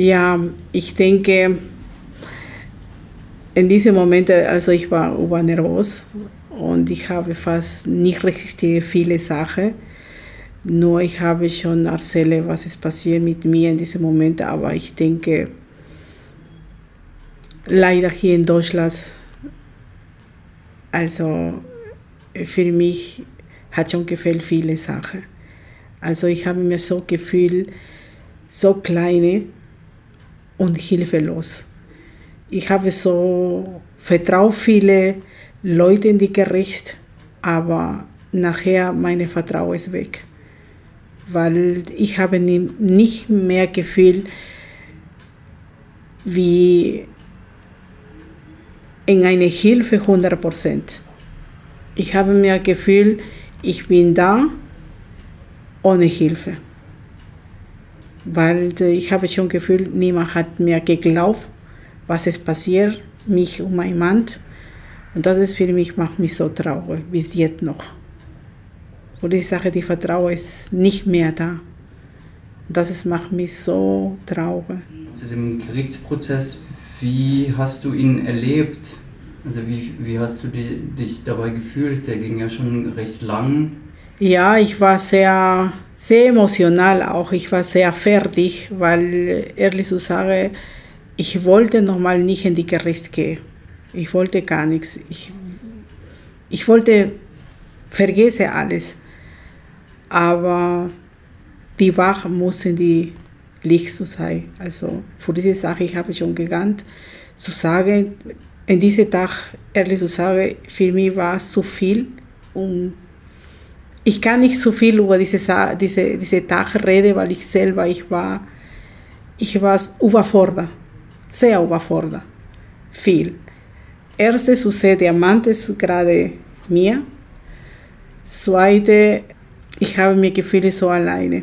Ja, ich denke, in diesem Moment, also ich war nervös und ich habe fast nicht resistiert viele Sachen. Nur ich habe schon erzählt, was ist passiert mit mir in diesem Moment, aber ich denke, leider hier in Deutschland, also für mich hat schon gefällt viele Sachen. Also ich habe mir so gefühlt, so kleine und hilflos. Ich habe so vertraut viele Leute in die Gericht, aber nachher meine Vertrauen ist weg, weil ich habe nicht mehr Gefühl wie in eine Hilfe 100 Prozent. Ich habe mir Gefühl, ich bin da ohne Hilfe. Weil ich habe schon Gefühl, niemand hat mir geglaubt, was es passiert, mich und mein Mann. Und das ist für mich, macht mich so traurig, bis jetzt noch. Und ich sage, die Vertrauen ist nicht mehr da. Das ist, macht mich so traurig. Zu dem Gerichtsprozess, wie hast du ihn erlebt? Also wie, wie hast du die, dich dabei gefühlt? Der ging ja schon recht lang. Ja, ich war sehr, sehr emotional auch. Ich war sehr fertig, weil ehrlich zu sagen, ich wollte nochmal nicht in die Gericht gehen. Ich wollte gar nichts. Ich, ich wollte vergessen alles. Aber die Wache muss in die Licht zu sein. Also für diese Sache, ich habe schon gegangen, zu sagen, in diesem Tag, ehrlich zu sagen, für mich war es zu viel und ich kann nicht so viel über diese, diese, diese Tag reden, weil ich selber, ich war, ich war überfordert, sehr überfordert, viel. Erste sucede Amantes gerade mir. Zweite, ich habe mir gefühlt so alleine.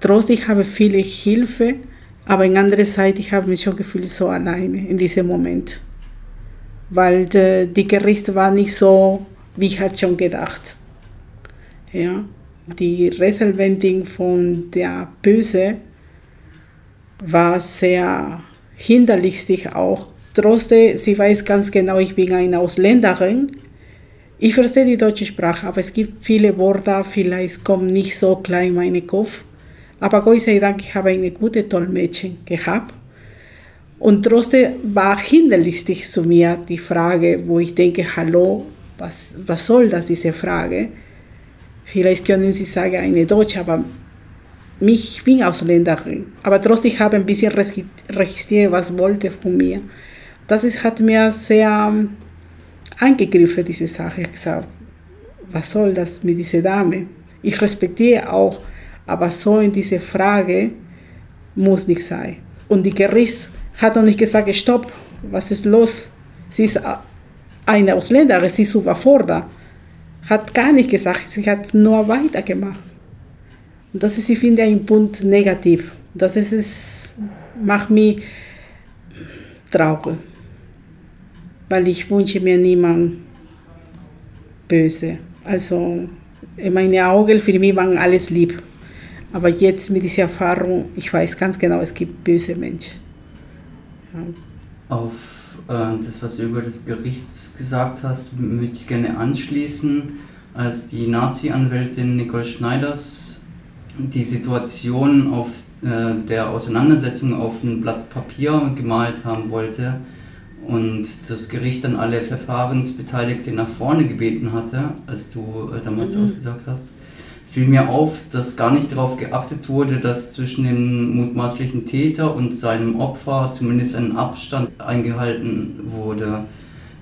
Trotzdem ich habe viele Hilfe, aber in anderer Seite ich habe mich schon gefühlt so alleine in diesem Moment, weil die, die Gericht war nicht so, wie ich hatte schon gedacht. Ja, die Resolventing von der Böse war sehr hinderlich auch. Trotzdem, sie weiß ganz genau, ich bin eine Ausländerin. Ich verstehe die deutsche Sprache, aber es gibt viele Worte, vielleicht kommen nicht so klar in meinen Kopf. Aber Gott sei Dank, ich habe eine gute Dolmetschen gehabt. Und trotzdem war hinderlich zu mir die Frage, wo ich denke, hallo, was, was soll das, diese Frage? Vielleicht können Sie sagen, eine Deutsche, aber ich bin Ausländerin. Aber trotzdem habe ich ein bisschen registriert, was wollte von mir. Das ist, hat mir sehr angegriffen, diese Sache. Ich gesagt, was soll das mit dieser Dame? Ich respektiere auch, aber so in diese Frage muss nicht sein. Und die Gericht hat noch nicht gesagt, stopp, was ist los? Sie ist eine Ausländerin, sie ist überfordert hat gar nicht gesagt, sie hat nur weitergemacht. Und das ist, ich finde, ein Punkt negativ. Das ist es, macht mich traurig. Weil ich wünsche mir niemand böse. Also in meinen Augen für mich waren alles lieb. Aber jetzt mit dieser Erfahrung, ich weiß ganz genau, es gibt böse Menschen. Ja. Auf das, was du über das Gericht gesagt hast, möchte ich gerne anschließen. Als die Nazi-Anwältin Nicole Schneiders die Situation auf äh, der Auseinandersetzung auf ein Blatt Papier gemalt haben wollte und das Gericht dann alle Verfahrensbeteiligte nach vorne gebeten hatte, als du äh, damals mhm. ausgesagt hast, fiel mir auf, dass gar nicht darauf geachtet wurde, dass zwischen dem mutmaßlichen Täter und seinem Opfer zumindest ein Abstand eingehalten wurde.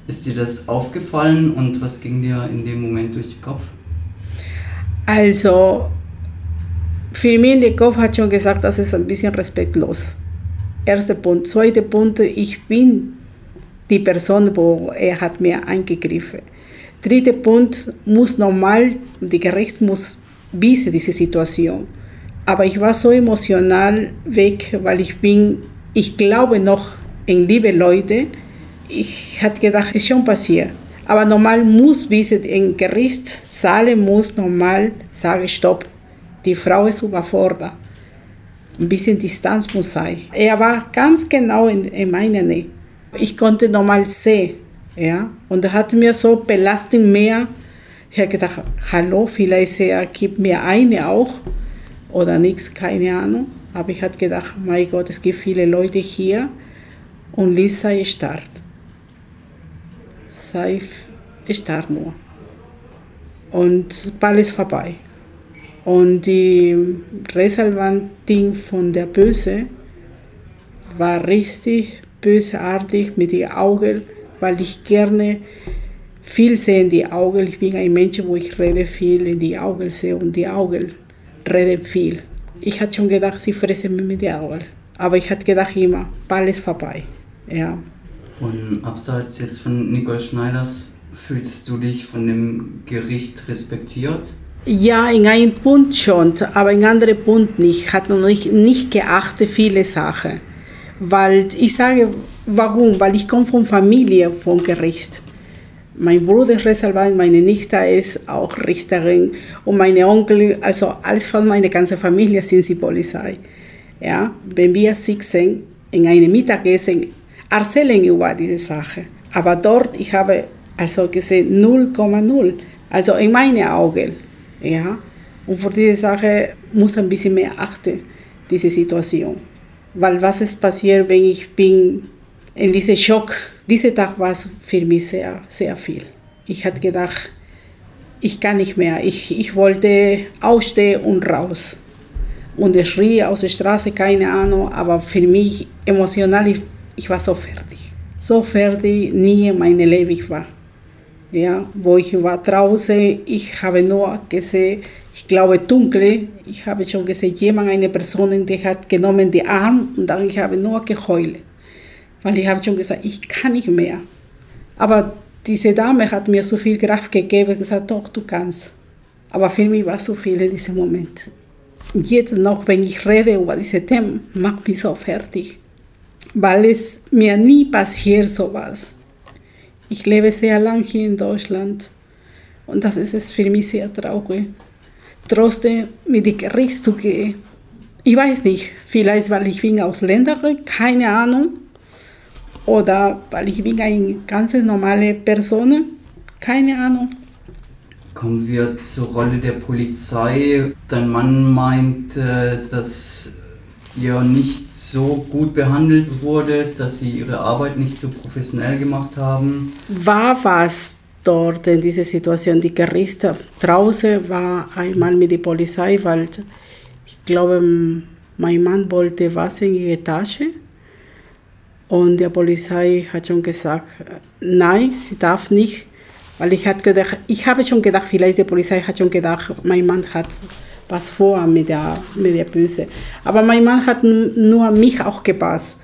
Ist dir das aufgefallen und was ging dir in dem Moment durch den Kopf? Also, für mich in den Kopf hat schon gesagt, das ist ein bisschen respektlos. Erster Punkt. Zweiter Punkt, ich bin die Person, wo er hat mir eingegriffen. Dritter Punkt, muss normal, die Gericht muss wissen diese Situation. Aber ich war so emotional weg, weil ich bin, ich glaube noch in liebe Leute. Ich hatte gedacht, es ist schon passiert. Aber normal muss wissen, im Gerichtssaal muss normal sagen, stopp, die Frau ist überfordert. Ein bisschen Distanz muss sein. Er war ganz genau in, in meiner Nähe. Ich konnte normal sehen. Ja? Und er hat mir so belastet mehr. Ich habe gedacht, hallo, vielleicht er gibt mir eine auch oder nichts, keine Ahnung. Aber ich habe gedacht, mein Gott, es gibt viele Leute hier und Lisa ist stark. Sei stark nur. Und bald ist vorbei. Und die Reservantin von der Böse war richtig bösartig mit den Augen, weil ich gerne viel sehe in die Augen. Ich bin ein Mensch, wo ich rede viel in die Augen sehe und die Augen reden viel. Ich hatte schon gedacht, sie fressen mir mit den Augen. Aber ich hatte gedacht immer, bald ist vorbei. Ja. Und abseits jetzt von Nicole Schneiders, fühlst du dich von dem Gericht respektiert? Ja, in einem Punkt schon, aber in anderen Punkt nicht. Ich hatte noch nicht, nicht geachtet viele Sachen. Weil ich sage, warum? Weil ich komme von Familie, von Gericht. Mein Bruder ist Reservat, meine Nichte ist auch Richterin und meine Onkel, also alles von meiner ganzen Familie sind sie Polizei. Ja, wenn wir sitzen in einem Mittagessen, erzählen über diese Sache. Aber dort, ich habe also gesehen 0,0, also in meinen Augen. Ja, und für diese Sache muss ein bisschen mehr achten, diese Situation. Weil was ist passiert, wenn ich bin in diesem Schock? Dieser Tag war für mich sehr, sehr viel. Ich hatte gedacht, ich kann nicht mehr. Ich, ich wollte aufstehen und raus. Und ich schrie aus der Straße, keine Ahnung, aber für mich emotional, ich, ich war so fertig. So fertig, nie in meinem Leben ich war. Ja, wo ich war draußen, ich habe nur gesehen, ich glaube dunkel, ich habe schon gesehen, jemand, eine Person, die hat genommen die Arm und dann ich habe nur geheult. Weil ich habe schon gesagt, ich kann nicht mehr. Aber diese Dame hat mir so viel Kraft gegeben und gesagt, doch, du kannst. Aber für mich war so viel in diesem Moment. Und jetzt noch, wenn ich rede über diese Themen, macht mich so fertig. Weil es mir nie passiert sowas. Ich lebe sehr lange hier in Deutschland und das ist es für mich sehr traurig. Trotzdem mit dem Gericht zu gehen. Ich weiß nicht, vielleicht weil ich bin Ausländerin, keine Ahnung. Oder weil ich bin eine ganz normale Person, keine Ahnung. Kommen wir zur Rolle der Polizei. Dein Mann meint, dass ihr nicht so gut behandelt wurde, dass sie ihre Arbeit nicht so professionell gemacht haben. War was dort in dieser Situation? Die Gerichte draußen war einmal mit der Polizei, weil ich glaube, mein Mann wollte was in ihre Tasche. Und die Polizei hat schon gesagt, nein, sie darf nicht, weil ich, hat gedacht, ich habe schon gedacht, vielleicht die Polizei hat schon gedacht, mein Mann hat was vor mit der, mit der Böse. Aber mein Mann hat nur mich auch gepasst,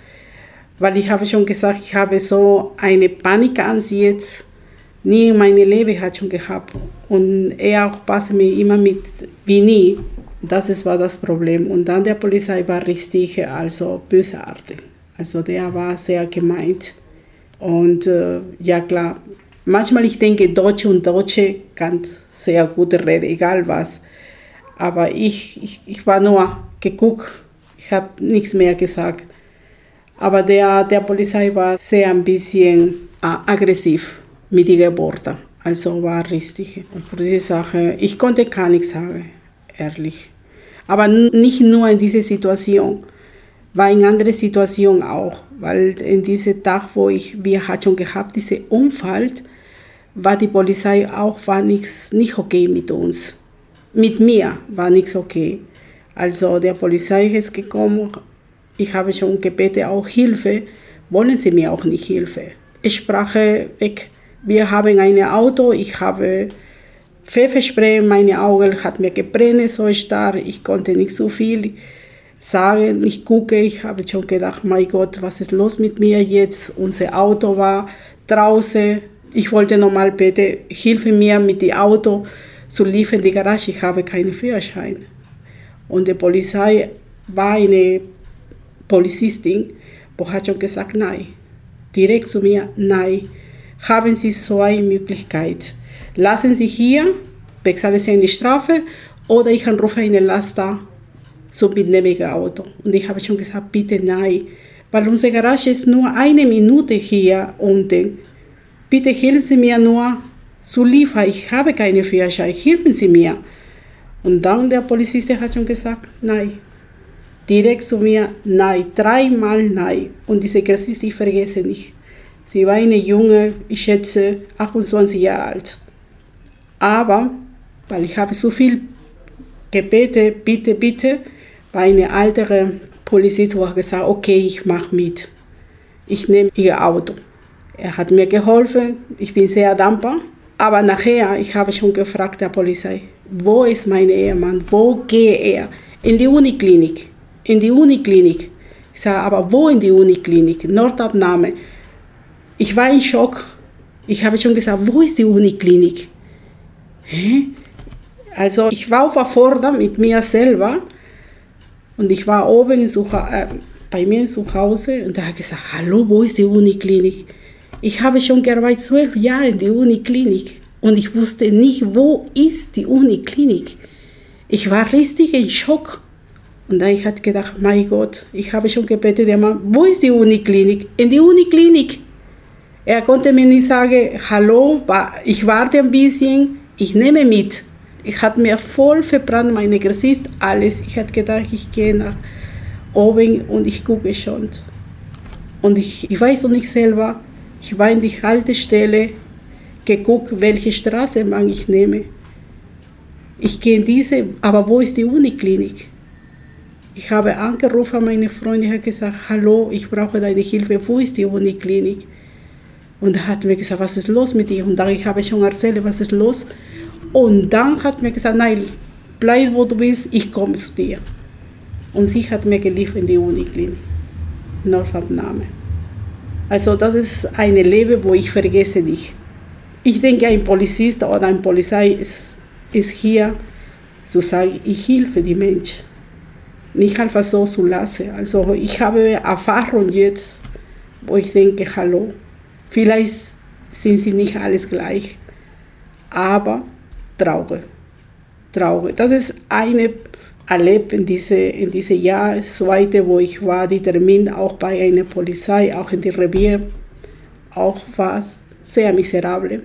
weil ich habe schon gesagt, ich habe so eine Panik an sie jetzt nie in meinem Leben hat schon gehabt. Und er auch passt mir immer mit wie nie. Das war das Problem. Und dann der Polizei war richtig, also bösartig. Also der war sehr gemeint. Und äh, ja klar, manchmal ich denke, Deutsche und Deutsche kann sehr gut reden, egal was. Aber ich, ich, ich war nur geguckt, ich habe nichts mehr gesagt. Aber der, der Polizei war sehr ein bisschen äh, aggressiv mit ihren Worten. Also war richtig. Und für diese Sache, ich konnte gar nichts sagen, ehrlich. Aber nicht nur in dieser Situation, war in anderen Situationen auch. Weil in diesem Tag, wo ich, wir hatten schon gehabt, diesen Unfall, war die Polizei auch war nichts, nicht okay mit uns mit mir war nichts okay. Also der Polizei ist gekommen, ich habe schon gebeten, auch Hilfe, wollen sie mir auch nicht Hilfe. Ich sprach weg, wir haben ein Auto, ich habe Pfefferspray, meine Augen hat mir gebrennt so stark, ich konnte nicht so viel sagen, ich gucke, ich habe schon gedacht, mein Gott, was ist los mit mir jetzt? Unser Auto war draußen, ich wollte nochmal bitte, hilfe mir mit dem Auto zu liefern in die Garage, ich habe keinen Führerschein. Und die Polizei war eine Polizistin, die hat schon gesagt, nein. Direkt zu mir, nein. Haben Sie so eine Möglichkeit. Lassen Sie hier, bezahlen Sie eine Strafe oder ich anrufe eine Laster so mitnehmige Auto. Und ich habe schon gesagt, bitte nein, weil unsere Garage ist nur eine Minute hier unten. Bitte helfen Sie mir nur zu liefern. Ich habe keine Führerschein, helfen Sie mir. Und dann der Polizist hat schon gesagt, nein. Direkt zu mir, nein, dreimal nein. Und diese Christin, ich vergesse nicht. Sie war eine junge, ich schätze 28 Jahre alt. Aber, weil ich habe so viel gebeten, bitte, bitte, war eine ältere Polizist, wo er gesagt okay, ich mache mit. Ich nehme ihr Auto. Er hat mir geholfen, ich bin sehr dankbar. Aber nachher, ich habe schon gefragt der Polizei, wo ist mein Ehemann, wo gehe er? In die Uniklinik, in die Uniklinik. Ich sage, aber wo in die Uniklinik? Nordabnahme. Ich war in Schock. Ich habe schon gesagt, wo ist die Uniklinik? Hä? Also ich war überfordert mit mir selber und ich war oben in äh, bei mir zu Hause und da habe gesagt, hallo, wo ist die Uniklinik? Ich habe schon gearbeitet zwölf Jahre in der Uniklinik und ich wusste nicht, wo ist die Uniklinik. Ich war richtig in Schock. Und dann ich hatte gedacht, mein Gott, ich habe schon gebetet, der Mann, wo ist die Uniklinik? In die Uniklinik. Er konnte mir nicht sagen, hallo, ich warte ein bisschen, ich nehme mit. Ich hatte mir voll verbrannt, meine Gesicht, alles. Ich hatte gedacht, ich gehe nach oben und ich gucke schon. Und ich, ich weiß noch nicht selber, ich war in die Haltestelle, geguckt, welche Straße man ich nehme. Ich gehe in diese, aber wo ist die Uniklinik? Ich habe angerufen, meine Freundin hat gesagt, hallo, ich brauche deine Hilfe, wo ist die Uniklinik? Und er hat mir gesagt, was ist los mit dir? Und dann ich habe schon erzählt, was ist los. Und dann hat mir gesagt, nein, bleib wo du bist, ich komme zu dir. Und sie hat mir geliefert in die Uniklinik, Nordabnahme. Also das ist ein Leben, wo ich vergesse nicht. Ich denke, ein Polizist oder ein Polizei ist, ist hier zu sagen, ich helfe die Menschen. Nicht einfach so zu lassen. Also ich habe Erfahrung jetzt, wo ich denke, hallo, vielleicht sind sie nicht alles gleich, aber traurig. Traurig. Das ist eine erlebt in diese, in diese Jahr, zweite, wo ich war, die Termin auch bei einer Polizei, auch in der Revier, auch war sehr miserabel.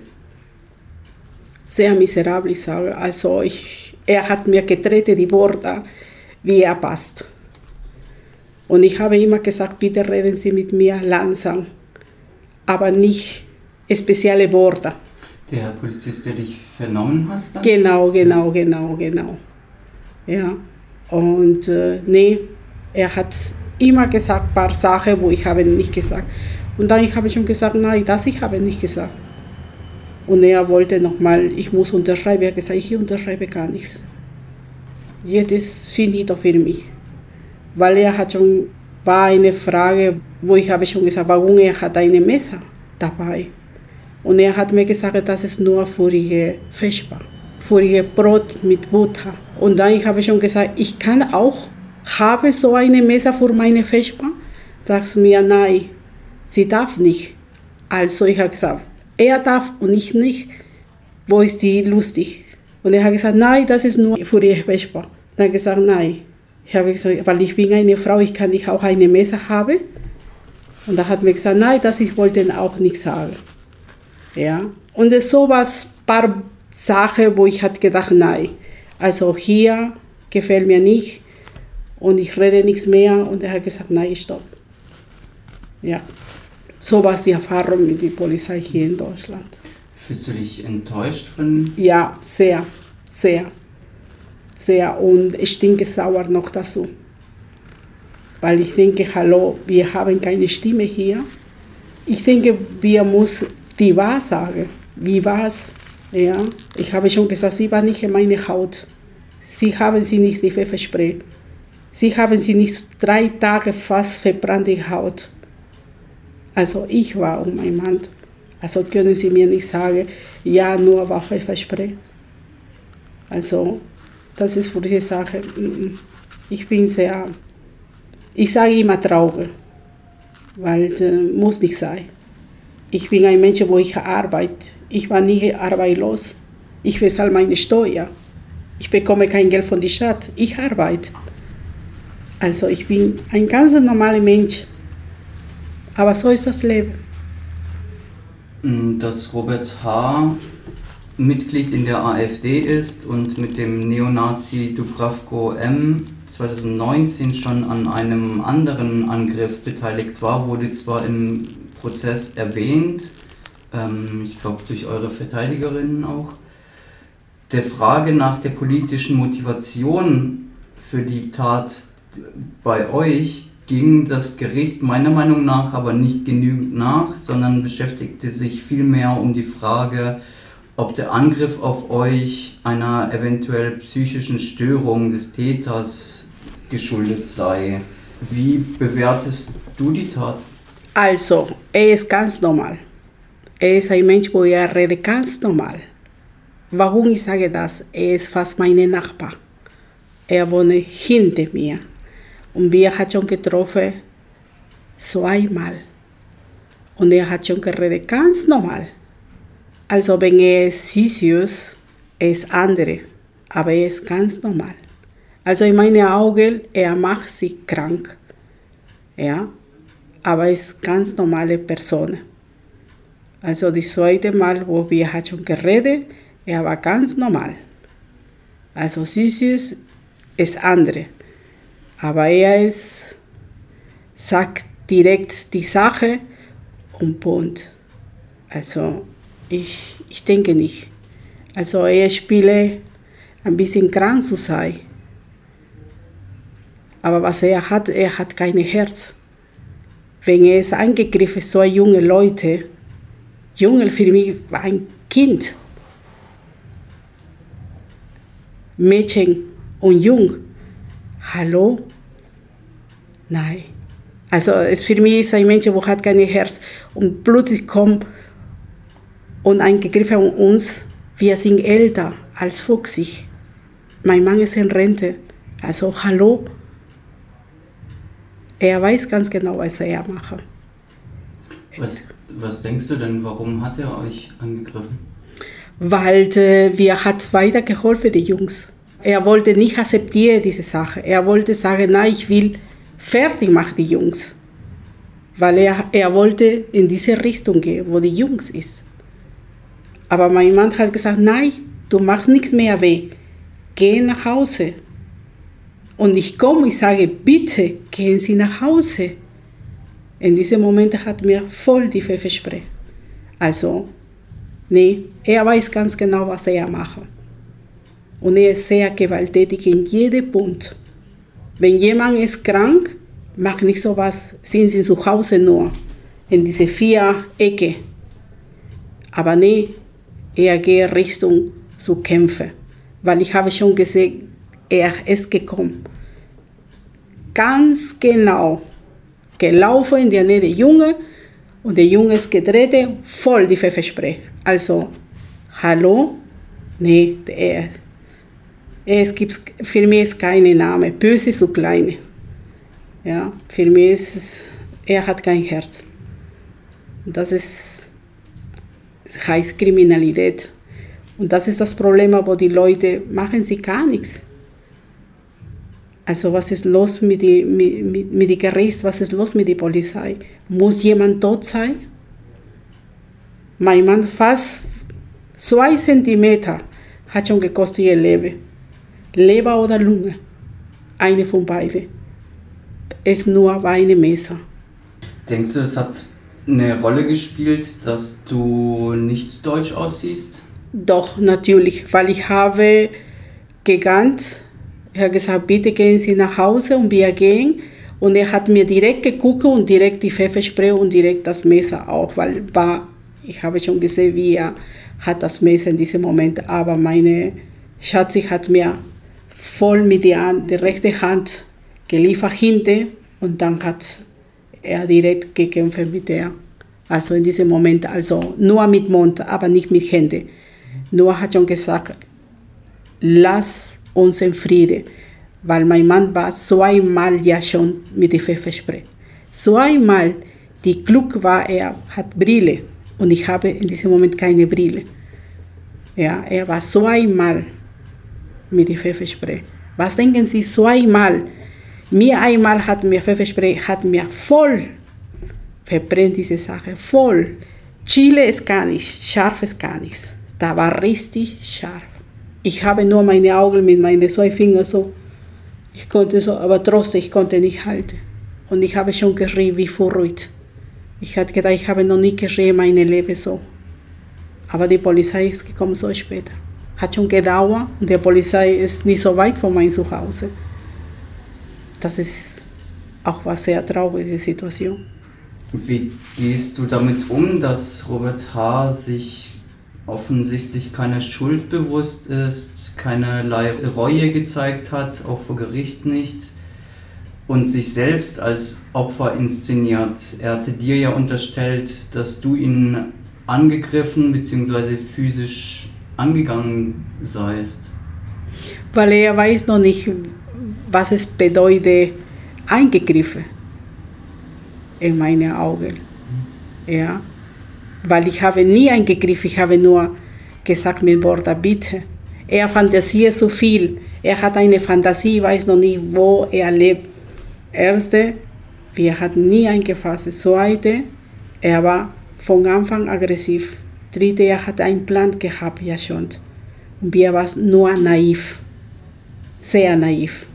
Sehr miserabel, ich sage. Also ich, er hat mir getreten die Worte, wie er passt. Und ich habe immer gesagt, bitte reden Sie mit mir langsam, aber nicht spezielle Worte. Der Polizist, der dich vernommen hat? Dann? Genau, genau, genau, genau. Ja. Und äh, nee, er hat immer gesagt ein paar Sachen, wo ich habe nicht gesagt. Und dann ich habe schon gesagt, nein, das ich habe nicht gesagt. Und er wollte nochmal, ich muss unterschreiben. Er hat gesagt, ich unterschreibe gar nichts. Jetzt ist finito für mich. Weil er hat schon, war eine Frage, wo ich habe schon gesagt, warum er hat eine Messer dabei. Und er hat mir gesagt, das ist nur die Vesper, für ihr Brot mit Butter. Und dann ich habe schon gesagt, ich kann auch, habe so eine Messe für meine Vesper. Sagst mir, nein, sie darf nicht. Also ich habe gesagt, er darf und ich nicht. Wo ist die lustig? Und er hat gesagt, nein, das ist nur für die Vesper. Dann habe gesagt, nein. Ich habe gesagt, weil ich bin eine Frau, ich kann nicht auch eine Messe haben. Und da hat mir gesagt, nein, das ich wollte auch nicht sagen. Ja. Und es sowas, paar Sachen, wo ich hatte gedacht, nein. Also hier gefällt mir nicht und ich rede nichts mehr. Und er hat gesagt, nein, stopp. Ja, so war die Erfahrung mit der Polizei hier in Deutschland. Fühlst du dich enttäuscht von? Ja, sehr, sehr, sehr. Und ich denke sauer noch dazu. Weil ich denke, hallo, wir haben keine Stimme hier. Ich denke, wir müssen die Wahrheit sagen. Wie war es? Ja, ich habe schon gesagt, sie war nicht in meiner Haut. Sie haben sie nicht Pfefferspray. Sie haben sie nicht drei Tage fast verbrannte Haut. Also ich war um mein Mann. Also können Sie mir nicht sagen, ja, nur war Pfefferspray. Also das ist für die Sache. Ich bin sehr, ich sage immer traurig, weil äh, muss nicht sein. Ich bin ein Mensch, wo ich arbeite. Ich war nie arbeitslos. Ich bezahle meine Steuer. Ich bekomme kein Geld von der Stadt. Ich arbeite. Also ich bin ein ganz normaler Mensch. Aber so ist das Leben. Mm, dass Robert H. Mitglied in der AfD ist und mit dem Neonazi Dubravko M. 2019 schon an einem anderen Angriff beteiligt war, wurde zwar im Prozess erwähnt, ähm, ich glaube durch eure Verteidigerinnen auch, der Frage nach der politischen Motivation für die Tat bei euch ging das Gericht meiner Meinung nach aber nicht genügend nach, sondern beschäftigte sich vielmehr um die Frage, ob der Angriff auf euch einer eventuell psychischen Störung des Täters geschuldet sei. Wie bewertest du die Tat? Also, er ist ganz normal. Er ist ein Mensch, wo er redet ganz normal. Warum ich sage das? Er ist fast mein Nachbar. Er wohnt hinter mir. Und wir haben schon getroffen, zweimal. Und er hat schon geredet, ganz normal. Also wenn er Sisius ist andere, aber er ist ganz normal. Also in meinen Augen, er macht sich krank. Ja, aber er ist ganz normale Person. Also das zweite Mal, wo wir hat schon geredet, er war ganz normal. Also Sisius ist andere. Aber er ist, sagt direkt die Sache und Punkt. Also ich, ich denke nicht. Also er spiele ein bisschen krank zu sein. Aber was er hat, er hat kein Herz. Wenn ist angegriffen, so junge Leute, junge für mich war ein Kind, Mädchen und Jung. Hallo? Nein. Also es für mich ist ein Mensch, der hat kein Herz und plötzlich kommt und angegriffen an uns. Wir sind älter als 50. Mein Mann ist in Rente. Also hallo. Er weiß ganz genau, was er macht. Was, was denkst du denn, warum hat er euch angegriffen? Weil äh, wir hat weitergeholfen, die Jungs. Er wollte nicht akzeptieren diese Sache. Er wollte sagen, nein, ich will fertig machen die Jungs. Weil er, er wollte in diese Richtung gehen, wo die Jungs ist. Aber mein Mann hat gesagt, nein, du machst nichts mehr weh. Geh nach Hause. Und ich komme und sage, bitte gehen Sie nach Hause. In diesem Moment hat mir voll die Pfefferspray. Also, nee, er weiß ganz genau, was er macht. Und er ist sehr gewalttätig in jedem Punkt. Wenn jemand ist krank, macht nicht so was, sind sie zu Hause nur, in diese vier Ecke. Aber nee, er geht Richtung zu kämpfen, weil ich habe schon gesehen, er ist gekommen. Ganz genau gelaufen in der Nähe der Junge und der Junge ist gedreht, voll die Pfefferspray. Also, hallo? Nee, er, es gibt, für mich ist kein Name, böse so kleine. Ja, für mich ist, er hat kein Herz. Das ist das heißt Kriminalität. Und das ist das Problem, aber die Leute machen sie gar nichts. Also was ist los mit dem mit, mit, mit Gericht, was ist los mit der Polizei? Muss jemand tot sein? Mein Mann fast zwei Zentimeter hat schon gekostet ihr Leben. Leber oder Lunge. Eine von beiden. Es nur war eine Messer. Denkst du, es hat eine Rolle gespielt, dass du nicht deutsch aussiehst? Doch, natürlich, weil ich habe gegangen, er hat gesagt, bitte gehen Sie nach Hause und wir gehen. Und er hat mir direkt geguckt und direkt die Pfefferspray und direkt das Messer auch, weil war, ich habe schon gesehen, wie er hat das Messer in diesem Moment, aber meine Schatzi hat mir voll mit der, der rechten Hand geliefert hinten und dann hat er direkt gekämpft mit der. Also in diesem Moment, also nur mit Mund, aber nicht mit Händen. Nur hat schon gesagt, lass uns in Frieden, weil mein Mann war zweimal ja schon mit der Pfefferspray. Zweimal, die Glück war, er hat Brille und ich habe in diesem Moment keine Brille. Ja, er war zweimal mit der Pfefferspray. Was denken Sie zweimal? Mir einmal hat mir Pfefferspray hat mir voll verbrennt diese Sache, voll. Chile ist gar nichts, scharf ist gar nichts. Da war richtig scharf. Ich habe nur meine Augen mit meinen zwei Fingern so. Ich konnte so, aber trotzdem, ich konnte nicht halten. Und ich habe schon geschrien wie verrückt. Ich hatte gedacht, ich habe noch nie geschrien meine Leben so. Aber die Polizei ist gekommen so später. Hat schon gedauert und die Polizei ist nicht so weit von meinem Zuhause. Das ist auch eine sehr traurige Situation. Wie gehst du damit um, dass Robert H. sich offensichtlich keiner Schuld bewusst ist, keinerlei Reue gezeigt hat, auch vor Gericht nicht und sich selbst als Opfer inszeniert? Er hatte dir ja unterstellt, dass du ihn angegriffen bzw. physisch angegangen seist. Weil er weiß noch nicht, was es bedeutet, eingegriffen in meine Augen. Ja? Weil ich habe nie eingegriffen, ich habe nur gesagt mit Worten, bitte. Er fantasiert so viel. Er hat eine Fantasie, weiß noch nicht, wo er lebt. Erste, wir hatten nie eingefasst. Zweite, er war von Anfang aggressiv. Dritte, er hat einen Plan gehabt, ja schon. Und wir waren nur naiv. Sehr naiv.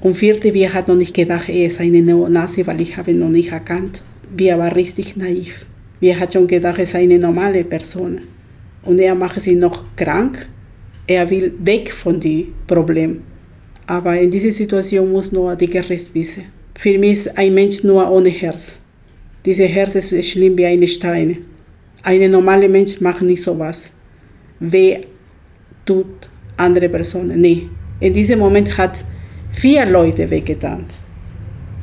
Und vierte, wir hatten noch nicht gedacht, er ist eine Neonazi, weil ich habe ihn noch nicht erkannt. Wir waren richtig naiv. Wir hatten schon gedacht, er ist eine normale Person. Und er macht sich noch krank. Er will weg von dem Problem. Aber in dieser Situation muss nur die Gericht wissen. Für mich ist ein Mensch nur ohne Herz. Dieses Herz ist schlimm wie ein Stein. Ein normaler Mensch macht nicht sowas. Wer tut andere Personen? Nee. In diesem Moment hat vier Leute weggetan.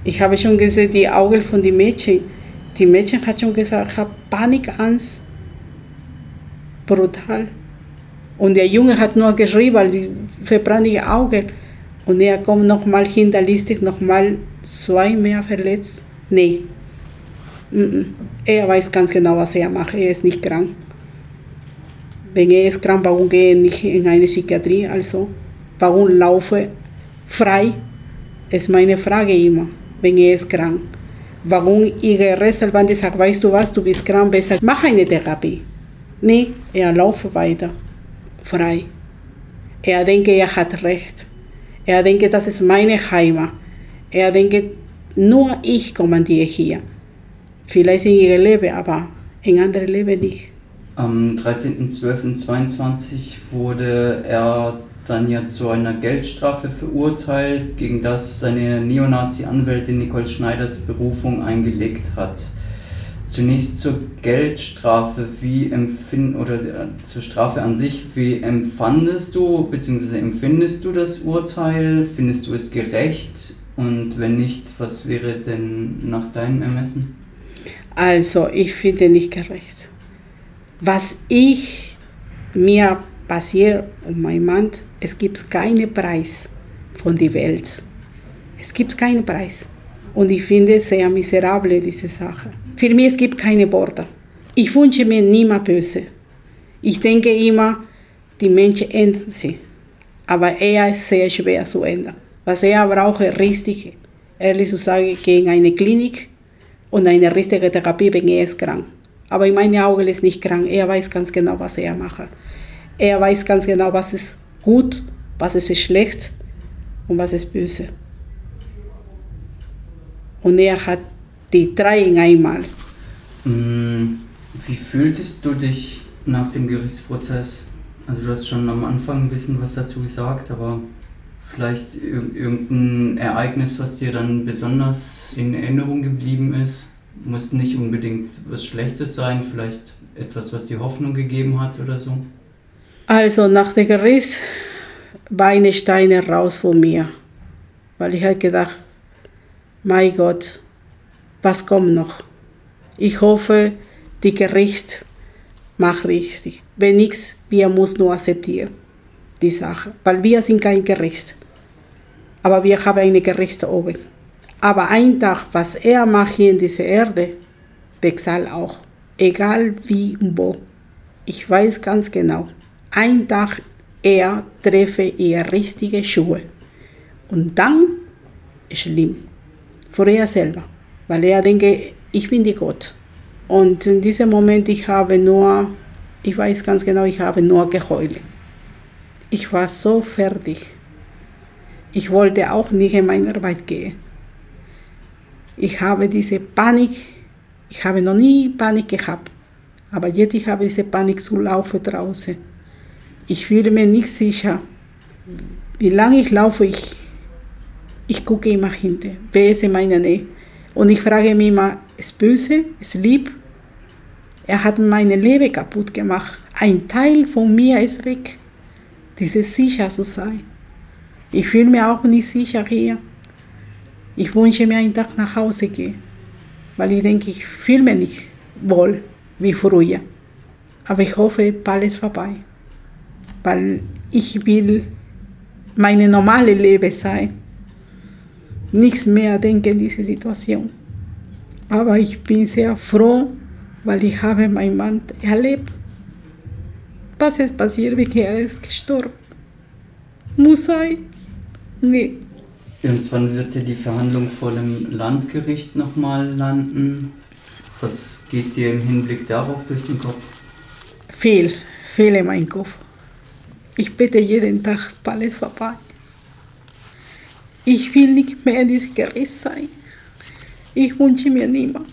Ich habe schon gesehen, die Augen von den Mädchen. Die Mädchen hat schon gesagt, habe Panikangst. Brutal. Und der Junge hat nur geschrien, weil die verbrannten Augen. Und er kommt nochmal hinterlistig, nochmal zwei mehr verletzt. Nee. Er weiß ganz genau, was er macht. Er ist nicht krank. Wenn er ist krank, warum gehe ich nicht in eine Psychiatrie? Also, warum laufe frei? Ist meine Frage immer, wenn er ist krank. Warum ihre Rechtsanwalt sagt, weißt du was, du bist krank, besser mach eine Therapie. Nee, er laufe weiter, frei. Er denkt, er hat Recht. Er denkt, das ist meine Heimat. Er denkt, nur ich kommandiere hier. Vielleicht in ihrem Leben, aber in anderen Leben nicht. Am 13.12.22 wurde er dann ja zu einer Geldstrafe verurteilt, gegen das seine Neonazi-Anwältin Nicole Schneiders Berufung eingelegt hat. Zunächst zur Geldstrafe, wie empfind oder äh, zur Strafe an sich, wie empfandest du bzw. empfindest du das Urteil? Findest du es gerecht? Und wenn nicht, was wäre denn nach deinem Ermessen? Also, ich finde nicht gerecht. Was ich mir passiert und mein Mann, es gibt keinen Preis von der Welt. Es gibt keinen Preis. Und ich finde sehr miserabel, diese Sache. Für mich es gibt keine Worte. Ich wünsche mir niemand böse. Ich denke immer, die Menschen ändern sich. Aber er ist sehr schwer zu ändern. Was er braucht, richtig, ehrlich zu sagen, gegen eine Klinik und eine richtige Therapie, wenn er ist krank. Aber in meinen Augen ist nicht krank. Er weiß ganz genau, was er macht. Er weiß ganz genau, was ist gut, was ist schlecht und was ist böse. Und er hat die drei in einmal. Mm, wie fühltest du dich nach dem Gerichtsprozess? Also du hast schon am Anfang ein bisschen was dazu gesagt, aber vielleicht irgendein Ereignis, was dir dann besonders in Erinnerung geblieben ist? Muss nicht unbedingt was Schlechtes sein, vielleicht etwas, was dir Hoffnung gegeben hat oder so? Also nach dem Gericht war eine Steine raus von mir, weil ich halt gedacht, mein Gott, was kommt noch? Ich hoffe, die Gericht macht richtig. Wenn nichts, wir müssen nur akzeptieren die Sache, weil wir sind kein Gericht. Aber wir haben eine Gericht oben. Aber ein Tag, was er macht hier in dieser Erde, bezahlt auch. Egal wie und wo. Ich weiß ganz genau. Ein Tag er treffe ihr richtige Schuhe. Und dann schlimm. Für er selber. Weil er denke, ich bin die Gott. Und in diesem Moment, ich habe nur, ich weiß ganz genau, ich habe nur geheult. Ich war so fertig. Ich wollte auch nicht in meine Arbeit gehen. Ich habe diese Panik, ich habe noch nie Panik gehabt, aber jetzt ich habe diese Panik zu laufen draußen. Ich fühle mich nicht sicher. Wie lange ich laufe, ich, ich gucke immer hinter. Wer ist in meiner Nähe? Und ich frage mich immer, ist böse, ist lieb? Er hat mein Leben kaputt gemacht. Ein Teil von mir ist weg. Dieses sicher zu sein. Ich fühle mich auch nicht sicher hier. Ich wünsche mir einen Tag nach Hause gehen, weil ich denke, ich fühle mich nicht wohl wie früher. Aber ich hoffe, bald ist vorbei, weil ich will meine normale Leben sein. Nichts mehr denken in diese Situation. Aber ich bin sehr froh, weil ich habe meinen Mann erlebt. Was ist passiert, wenn er ist gestorben? Muss sein? Nee. Irgendwann wird ja die Verhandlung vor dem Landgericht nochmal landen. Was geht dir im Hinblick darauf durch den Kopf? Viel, viel in meinem Kopf. Ich bete jeden Tag, alles vorbei. Ich will nicht mehr in diesem Gericht sein. Ich wünsche mir niemand.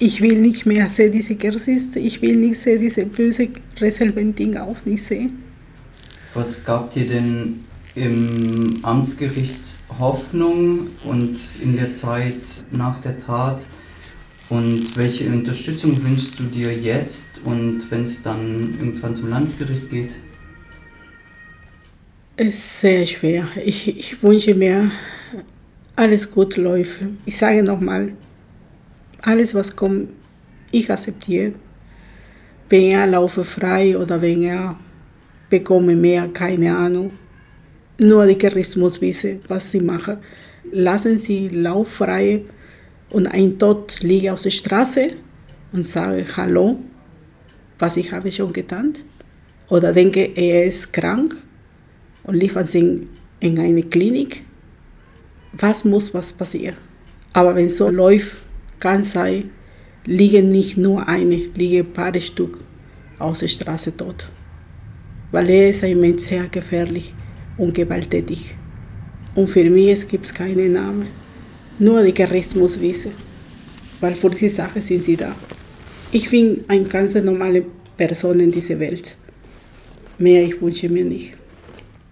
Ich will nicht mehr sehen diese Gerichte. Ich will nicht sehen diese böse Reserventin auch nicht sehen. Was gab dir denn im Amtsgericht Hoffnung und in der Zeit nach der Tat? Und welche Unterstützung wünschst du dir jetzt und wenn es dann irgendwann zum Landgericht geht? Es ist sehr schwer. Ich, ich wünsche mir, alles gut läuft. Ich sage nochmal, alles was kommt, ich akzeptiere. Wenn er laufe frei oder wenn er bekomme mehr, keine Ahnung. Nur die muss wissen, was sie machen. Lassen sie lauffrei und ein Tod liegt auf der Straße und sage Hallo, was ich habe schon getan. Oder denke, er ist krank und liefern sie in eine Klinik. Was muss was passieren? Aber wenn so läuft, kann sein, liegen nicht nur eine, liegen ein paar Stück auf der Straße tot. Weil er ist ein Mensch sehr gefährlich und gewalttätig. Und für mich gibt es keinen Namen. Nur der Gericht muss wissen, weil für diese Sache sind sie da. Ich bin eine ganz normale Person in dieser Welt. Mehr ich wünsche mir nicht.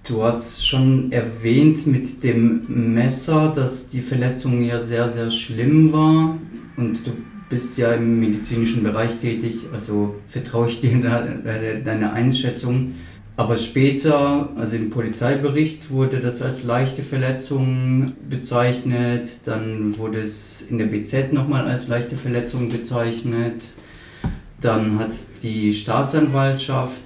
Du hast schon erwähnt mit dem Messer, dass die Verletzung ja sehr, sehr schlimm war. Und du bist ja im medizinischen Bereich tätig, also vertraue ich dir deine Einschätzung. Aber später, also im Polizeibericht, wurde das als leichte Verletzung bezeichnet. Dann wurde es in der BZ nochmal als leichte Verletzung bezeichnet. Dann hat die Staatsanwaltschaft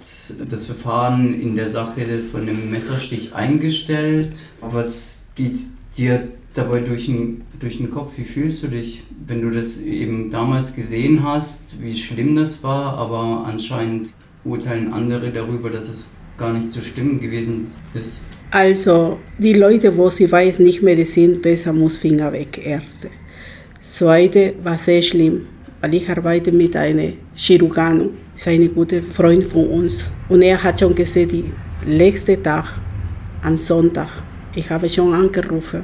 das Verfahren in der Sache von dem Messerstich eingestellt. Was geht dir dabei durch den, durch den Kopf? Wie fühlst du dich, wenn du das eben damals gesehen hast, wie schlimm das war, aber anscheinend urteilen andere darüber, dass es gar nicht so schlimm gewesen ist? Also, die Leute, wo sie weiß, nicht Medizin, besser muss Finger weg, erste. Zweite war sehr schlimm, weil ich arbeite mit einem Chirurgano, ist ein Freund von uns. Und er hat schon gesehen, die letzte Tag, am Sonntag, ich habe schon angerufen,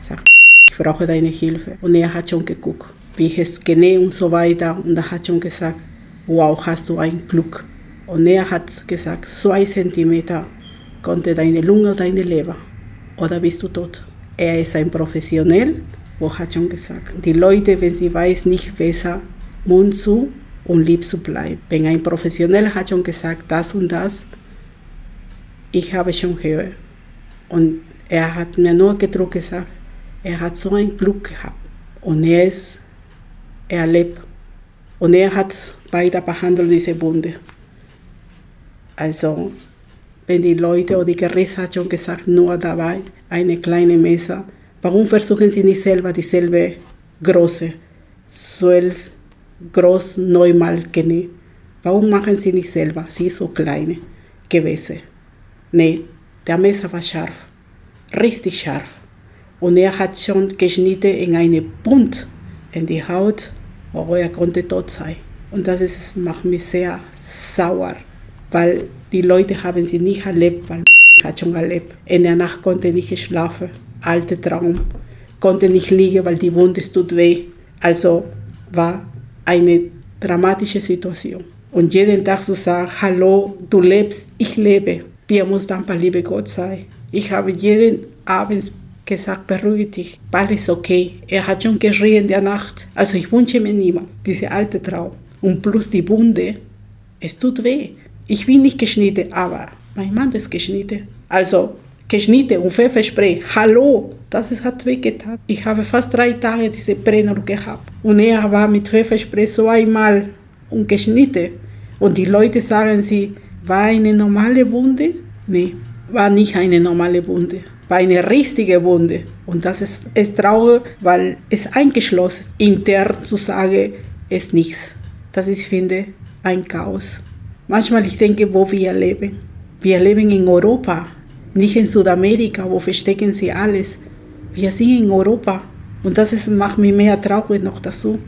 sagt, ich brauche deine Hilfe. Und er hat schon geguckt, wie ich es kenne und so weiter. Und er hat schon gesagt, wow, hast du ein Glück. Und er hat gesagt, zwei Zentimeter konnte deine Lunge, deine Leber. Oder bist du tot? Er ist ein Professionell, wo hat schon gesagt, die Leute, wenn sie weiß, nicht besser Mund zu und lieb zu bleiben. Wenn ein Professionell hat schon gesagt, das und das, ich habe schon gehört. Und er hat mir nur gedruckt gesagt, er hat so ein Glück gehabt. Und er ist, er lebt. Und er hat weiter behandelt diese Wunde. Also, wenn die Leute oder die Gericht hat schon gesagt, nur dabei eine kleine Messe, warum versuchen sie nicht selber dieselbe große, zwölf groß neunmal gene? Warum machen sie nicht selber? Sie ist so kleine gewesen. Nee, der Messer war scharf, richtig scharf. Und er hat schon geschnitten in eine Bund in die Haut, wo er konnte tot sein. Und das ist, macht mich sehr sauer, weil die Leute haben sie nicht erlebt, weil Martin hat schon erlebt. In der Nacht konnte nicht schlafen, alter Traum, konnte nicht liegen, weil die Wunde tut weh. Also war eine dramatische Situation. Und jeden Tag zu sagen, hallo, du lebst, ich lebe. Wir müssen dankbar, liebe Gott sei. Ich habe jeden Abend gesagt, beruhige dich, alles okay. Er hat schon geschrien in der Nacht. Also ich wünsche mir niemand, diese alte Traum. Und plus die Wunde, es tut weh. Ich bin nicht geschnitten, aber mein Mann ist geschnitten. Also geschnitten und Pfefferspray, hallo, das ist, hat wehgetan. Ich habe fast drei Tage diese Brenner gehabt. Und er war mit Pfefferspray so einmal und geschnitten. Und die Leute sagen sie, war eine normale Wunde? Nee, war nicht eine normale Wunde war eine richtige Wunde. Und das ist, ist traurig, weil es eingeschlossen intern zu sagen, ist nichts. Das ist, finde ein Chaos. Manchmal ich denke, wo wir leben. Wir leben in Europa, nicht in Südamerika, wo verstecken sie alles. Wir sind in Europa. Und das ist, macht mich mehr traurig noch dazu.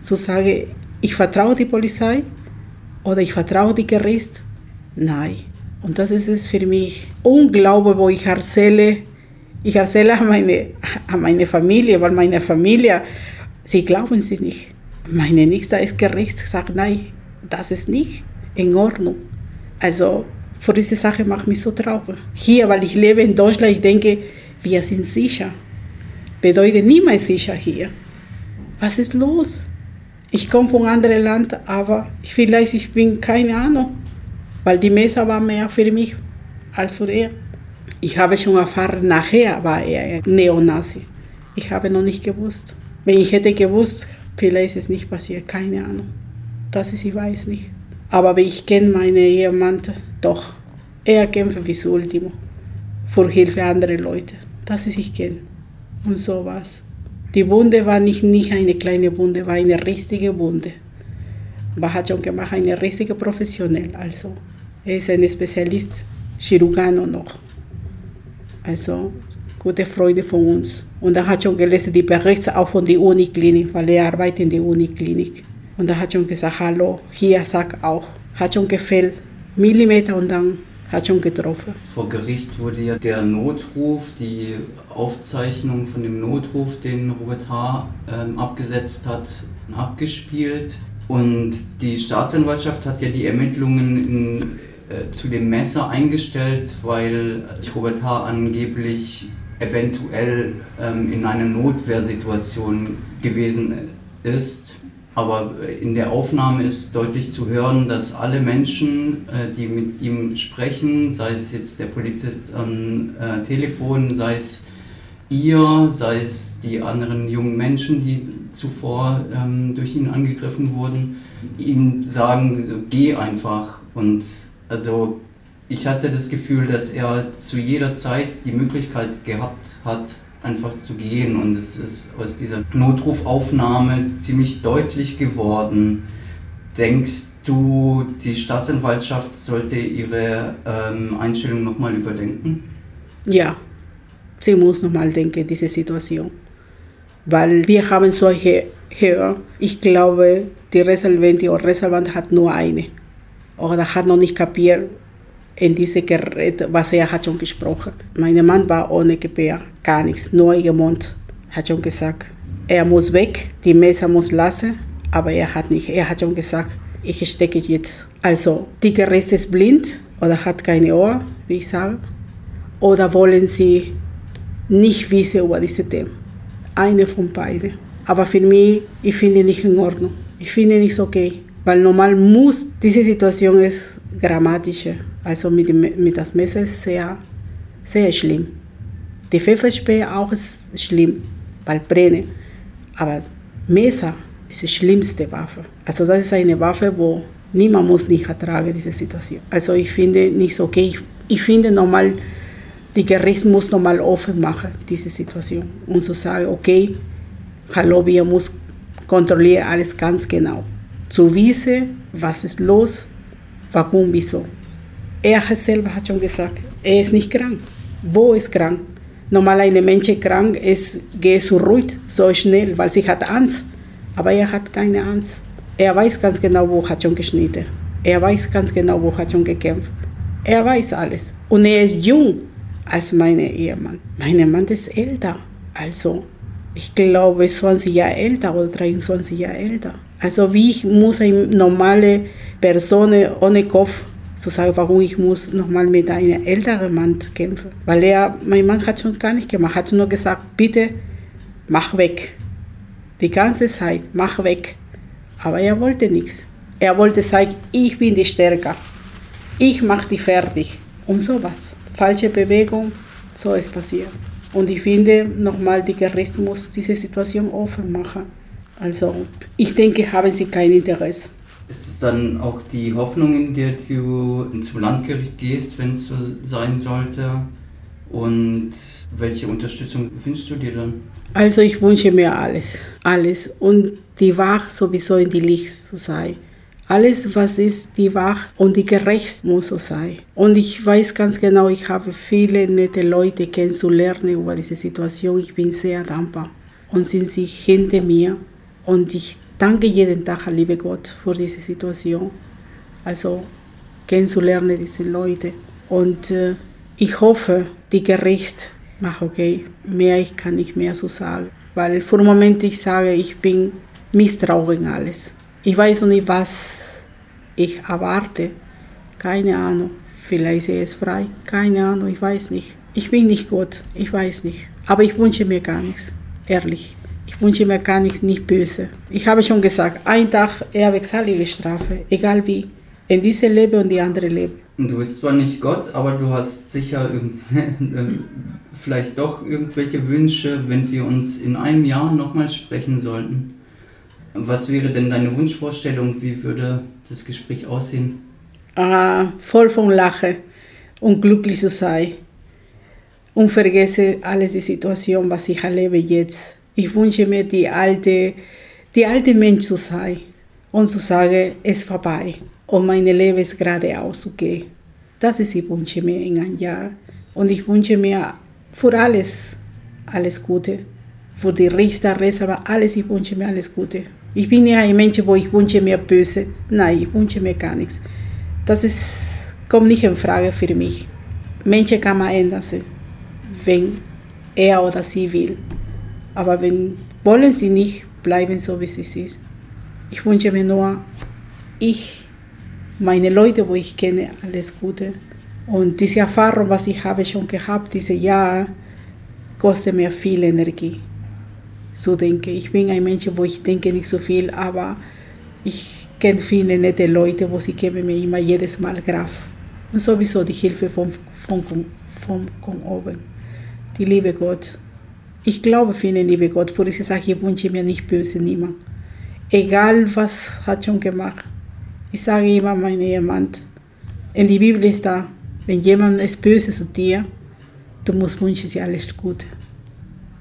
Zu sagen, ich vertraue die Polizei oder ich vertraue die Gericht. Nein, und das ist es für mich Unglaube, wo ich erzähle. Ich erzähle an meine, an meine Familie, weil meine Familie, sie glauben sie nicht. Meine Nichte ist Gericht, sagt, nein, das ist nicht in Ordnung. Also, für diese Sache macht mich so traurig. Hier, weil ich lebe in Deutschland, ich denke, wir sind sicher. Bedeutet niemand sicher hier. Was ist los? Ich komme von einem anderen Land, aber vielleicht ich bin keine Ahnung weil die Mesa war mehr für mich als für er. Ich habe schon erfahren, nachher war er Neonazi. Ich habe noch nicht gewusst. Wenn ich hätte gewusst, vielleicht ist es nicht passiert, keine Ahnung. Das ist, ich weiß nicht. Aber ich kenne meinen Ehemann doch. Er kämpft bis Ultimo für Hilfe anderer Leute. Das ist, ich kenne. Und so was. Die Wunde war nicht, nicht eine kleine Wunde, war eine richtige Wunde. Aber hat schon gemacht, eine richtige Professionell. Also er ist ein Spezialist, Chirurgano noch. Also gute Freunde von uns. Und er hat schon gelesen, die Berichte auch von der Uniklinik, weil er arbeitet in der Uniklinik. Und er hat schon gesagt, hallo, hier sagt auch, hat schon gefällt, Millimeter und dann hat schon getroffen. Vor Gericht wurde ja der Notruf, die Aufzeichnung von dem Notruf, den Robert H. Ähm, abgesetzt hat, abgespielt. Und die Staatsanwaltschaft hat ja die Ermittlungen in äh, zu dem Messer eingestellt, weil Robert H. angeblich eventuell ähm, in einer Notwehrsituation gewesen ist. Aber in der Aufnahme ist deutlich zu hören, dass alle Menschen, äh, die mit ihm sprechen, sei es jetzt der Polizist am äh, Telefon, sei es ihr, sei es die anderen jungen Menschen, die zuvor ähm, durch ihn angegriffen wurden, ihm sagen, geh einfach. Und also ich hatte das Gefühl, dass er zu jeder Zeit die Möglichkeit gehabt hat, einfach zu gehen. Und es ist aus dieser Notrufaufnahme ziemlich deutlich geworden. Denkst du, die Staatsanwaltschaft sollte ihre ähm, Einstellung nochmal überdenken? Ja, sie muss nochmal denken, diese Situation. Weil wir haben solche Hörer. Ich glaube, die Resolvente oder Resolvant hat nur eine oder hat noch nicht kapiert in diese Gerät, was er hat schon gesprochen. Mein Mann war ohne Gebär, gar nichts, nur ihr Mund. Hat schon gesagt, er muss weg, die Messer muss lassen, aber er hat nicht. Er hat schon gesagt, ich stecke jetzt. Also, die Gerät ist blind oder hat keine Ohr, wie ich sage, oder wollen sie nicht wissen über diese Themen. Eine von beiden. Aber für mich, ich finde nicht in Ordnung. Ich finde nicht okay. Weil normal muss, diese Situation ist grammatische. Also mit, dem, mit das Messer ist sehr, sehr schlimm. Die Pfefferspray auch ist schlimm, weil brenne. Aber Messer ist die schlimmste Waffe. Also das ist eine Waffe, wo niemand muss nicht ertragen, diese Situation. Also ich finde nicht so okay. Ich, ich finde normal, die Gericht muss normal offen machen, diese Situation. Und so sagen, okay, hallo, wir muss kontrollieren alles ganz genau zu wissen, was ist los, warum, wieso. Er selber hat schon gesagt, er ist nicht krank. Wo ist krank? Normal eine Mensch krank ist, geht so ruhig, so schnell, weil sie hat Angst. Aber er hat keine Angst. Er weiß ganz genau, wo hat schon geschnitten. Er weiß ganz genau, wo hat schon gekämpft. Er weiß alles. Und er ist jung als mein Ehemann. Mein Mann ist älter. Also, ich glaube, 20 Jahre älter oder 23 Jahre älter. Also, wie ich muss eine normale Person ohne Kopf zu sagen, warum ich muss nochmal mit einem älteren Mann kämpfen. Weil er, mein Mann hat schon gar nicht gemacht, hat nur gesagt, bitte mach weg. Die ganze Zeit, mach weg. Aber er wollte nichts. Er wollte sagen, ich bin die Stärker. Ich mache die fertig. Und sowas. Falsche Bewegung, so ist passiert. Und ich finde, nochmal, die Gericht muss diese Situation offen machen. Also, ich denke, haben sie kein Interesse. Ist es dann auch die Hoffnung, in der du ins Landgericht gehst, wenn es so sein sollte? Und welche Unterstützung wünschst du dir dann? Also ich wünsche mir alles, alles. Und die Wahrheit sowieso in die Licht zu sein. Alles, was ist, die Wahrheit und die gerecht muss so sein. Und ich weiß ganz genau, ich habe viele nette Leute kennenzulernen über diese Situation. Ich bin sehr dankbar. Und sind sie hinter mir. Und ich danke jeden Tag, liebe Gott, für diese Situation. Also kennenzulernen, diese Leute. Und äh, ich hoffe, die Gericht macht okay. Mehr ich kann nicht mehr so sagen. Weil für den Moment ich sage, ich bin misstrauisch alles. Ich weiß noch nicht, was ich erwarte. Keine Ahnung. Vielleicht sehe es frei. Keine Ahnung, ich weiß nicht. Ich bin nicht Gott, ich weiß nicht. Aber ich wünsche mir gar nichts, ehrlich. Ich wünsche mir gar nichts, nicht böse. Ich habe schon gesagt, ein Tag ewigsalige Strafe, egal wie. In diese lebe und die andere lebe. Du bist zwar nicht Gott, aber du hast sicher vielleicht doch irgendwelche Wünsche, wenn wir uns in einem Jahr nochmal sprechen sollten. Was wäre denn deine Wunschvorstellung? Wie würde das Gespräch aussehen? Ah, voll von Lachen und glücklich zu sein. Und vergesse alles die Situation, was ich erlebe jetzt. Ich wünsche mir, die alte, die alte Mensch zu sein und zu sagen, es ist vorbei und mein Leben ist geradeaus okay. Das ist, ich wünsche mir in einem Jahr. Und ich wünsche mir für alles alles Gute. Für die Richter, Reserva, alles, ich wünsche mir alles Gute. Ich bin nicht ein Mensch, wo ich wünsche mir böse. Nein, ich wünsche mir gar nichts. Das ist, kommt nicht in Frage für mich. Menschen kann man ändern, wenn er oder sie will. Aber wenn wollen sie nicht, bleiben so wie sie sind. Ich wünsche mir nur, ich, meine Leute, wo ich kenne, alles Gute. Und diese Erfahrung, was ich habe schon gehabt, diese Jahre, kostet mir viel Energie so denke. Ich bin ein Mensch, wo ich denke nicht so viel, aber ich kenne viele nette Leute, wo sie geben mir immer jedes Mal Kraft. Und sowieso die Hilfe von, von, von, von oben. Die liebe Gott. Ich glaube für den liebe Gott, wo ich sage, ich wünsche mir nicht böse niemand. Egal was hat schon gemacht. Ich sage immer meinem Ehemann, in der Bibel ist da, wenn jemand ist böse zu dir, du musst wünschen sie alles Gute.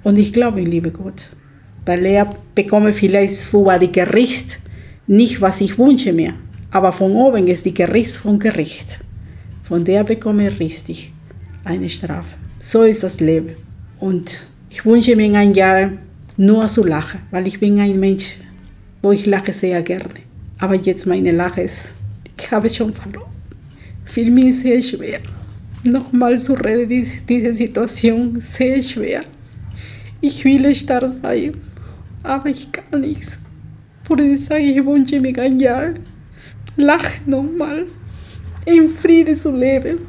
Und ich glaube liebe Gott weil er bekomme vielleicht vor die Gericht nicht, was ich wünsche mir, aber von oben ist die Gericht vom Gericht. Von der bekomme ich richtig eine Strafe. So ist das Leben. Und ich wünsche mir in ein Jahr nur zu lachen, weil ich bin ein Mensch, wo ich lache sehr gerne. Aber jetzt meine Lache ist, ich habe schon verloren. Für mich sehr schwer. Nochmal zu reden, diese Situation, sehr schwer. Ich will stark sein aber ich kann nichts. Por isso sage ich wünsche mir ein Jahr. Lach nochmal. In Frieden zu leben.